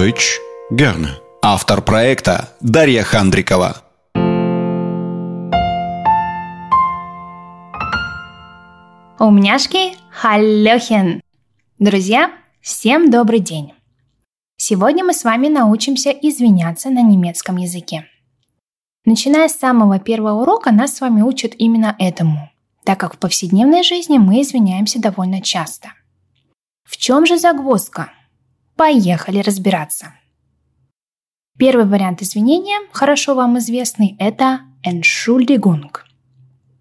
Deutsch gerne. Автор проекта Дарья Хандрикова. Умняшки, халлёхен! Друзья, всем добрый день! Сегодня мы с вами научимся извиняться на немецком языке. Начиная с самого первого урока, нас с вами учат именно этому, так как в повседневной жизни мы извиняемся довольно часто. В чем же загвоздка? Поехали разбираться. Первый вариант извинения, хорошо вам известный, это Entschuldigung.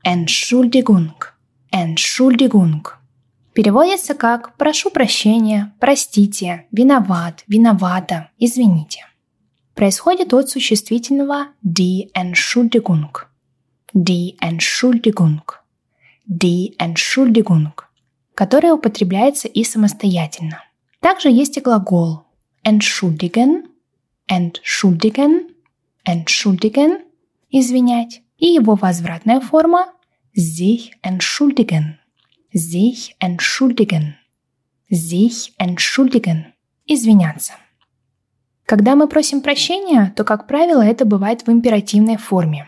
Entschuldigung. Entschuldigung. Переводится как «прошу прощения», «простите», «виноват», «виновата», «извините». Происходит от существительного die Entschuldigung. Die Entschuldigung. Die Entschuldigung, которое употребляется и самостоятельно. Также есть и глагол entschuldigen, entschuldigen, entschuldigen – извинять, и его возвратная форма sich entschuldigen, sich entschuldigen, sich entschuldigen – извиняться. Когда мы просим прощения, то, как правило, это бывает в императивной форме.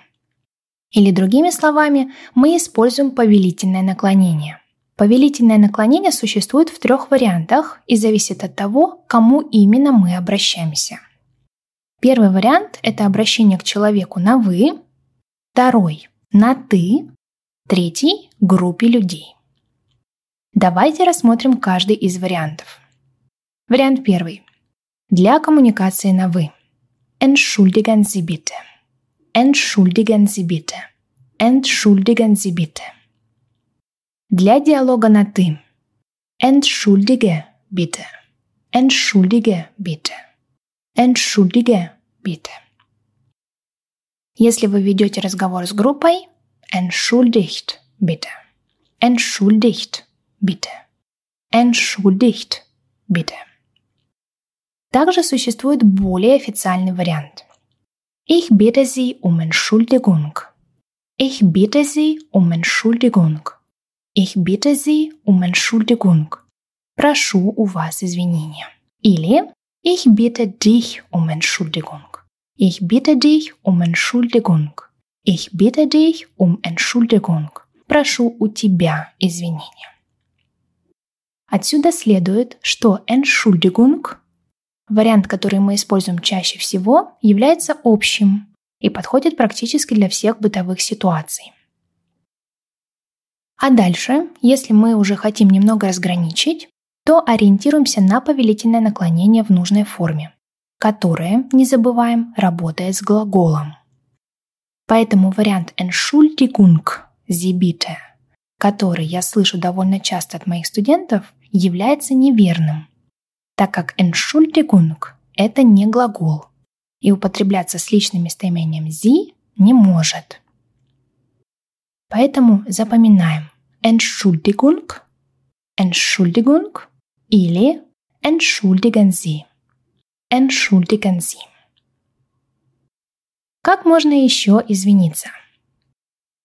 Или другими словами, мы используем повелительное наклонение. Повелительное наклонение существует в трех вариантах и зависит от того, к кому именно мы обращаемся – Первый вариант – это обращение к человеку на «вы», второй – на «ты», третий – группе людей. Давайте рассмотрим каждый из вариантов. Вариант первый. Для коммуникации на «вы». Entschuldigen Sie bitte. Entschuldigen Sie bitte. Entschuldigen Sie bitte. Для диалога на «ты». Entschuldige bitte. Entschuldige bitte. Entschuldige bitte. Если вы ведете разговор с группой, entschuldigt bitte. Entschuldigt bitte. Entschuldigt bitte. Также существует более официальный вариант. Ich bitte Sie um Entschuldigung. Ich bitte Sie um Entschuldigung. Ich bitte Sie um Entschuldigung. Прошу у вас извинения. Или Ich bitte dich um Entschuldigung. Ich bitte dich um Entschuldigung. Ich bitte dich um Entschuldigung. Прошу у тебя извинения. Отсюда следует, что Entschuldigung, вариант, который мы используем чаще всего, является общим и подходит практически для всех бытовых ситуаций. А дальше, если мы уже хотим немного разграничить, то ориентируемся на повелительное наклонение в нужной форме, которое, не забываем, работает с глаголом. Поэтому вариант Entschuldigung, bitte, который я слышу довольно часто от моих студентов, является неверным, так как Entschuldigung – это не глагол, и употребляться с личным местоимением Sie не может. Поэтому запоминаем Entschuldigung, Entschuldigung – или entschuldigen Sie. Entschuldigen Sie. Как можно еще извиниться?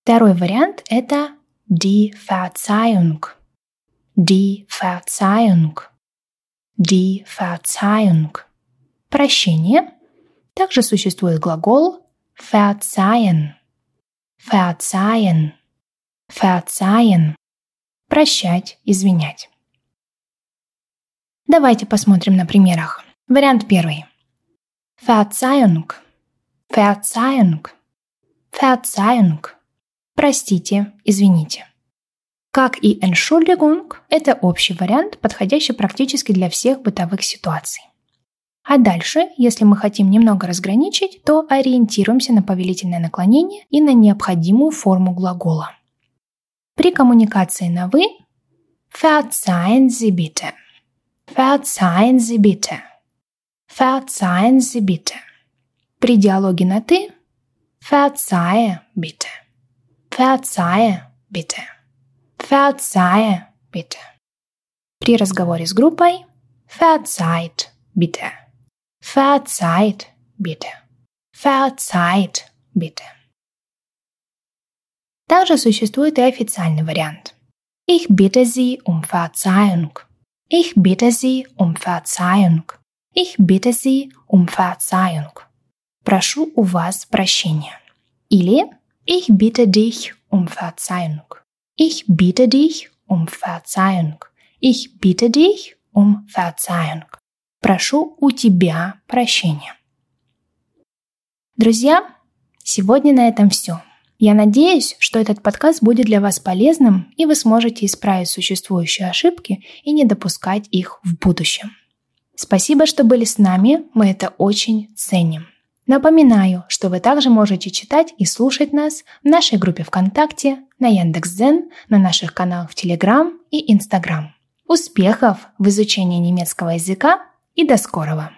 Второй вариант – это die Verzeihung. Die Verzeihung. Die Verzeihung. Прощение. Также существует глагол verzeihen. Verzeihen. Verzeihen. Прощать, извинять. Давайте посмотрим на примерах. Вариант первый. Verzeihung. Verzeihung. Verzeihung. Простите, извините. Как и Entschuldigung, это общий вариант, подходящий практически для всех бытовых ситуаций. А дальше, если мы хотим немного разграничить, то ориентируемся на повелительное наклонение и на необходимую форму глагола. При коммуникации на «вы» verzeihen Sie bitte – Verzeihen Sie bitte. Verzeihen Sie bitte. При диалоге на «ты» Verzeihe bitte. Verzeihe bitte. Verzeihe bitte. При разговоре с группой Verzeiht bitte. Verzeiht bitte. Verzeiht bitte. Также существует и официальный вариант. Ich bitte Sie um Verzeihung. Ich bitte Sie um Verzeihung. Ich bitte Sie um Verzeihung. Прошу у вас прощения. Или Ich bitte dich um Verzeihung. Ich bitte dich um Verzeihung. Ich bitte dich um Verzeihung. Прошу у тебя прощения. Друзья, сегодня на этом все. Я надеюсь, что этот подкаст будет для вас полезным, и вы сможете исправить существующие ошибки и не допускать их в будущем. Спасибо, что были с нами, мы это очень ценим. Напоминаю, что вы также можете читать и слушать нас в нашей группе ВКонтакте, на Яндекс.Дзен, на наших каналах в Телеграм и Инстаграм. Успехов в изучении немецкого языка и до скорого!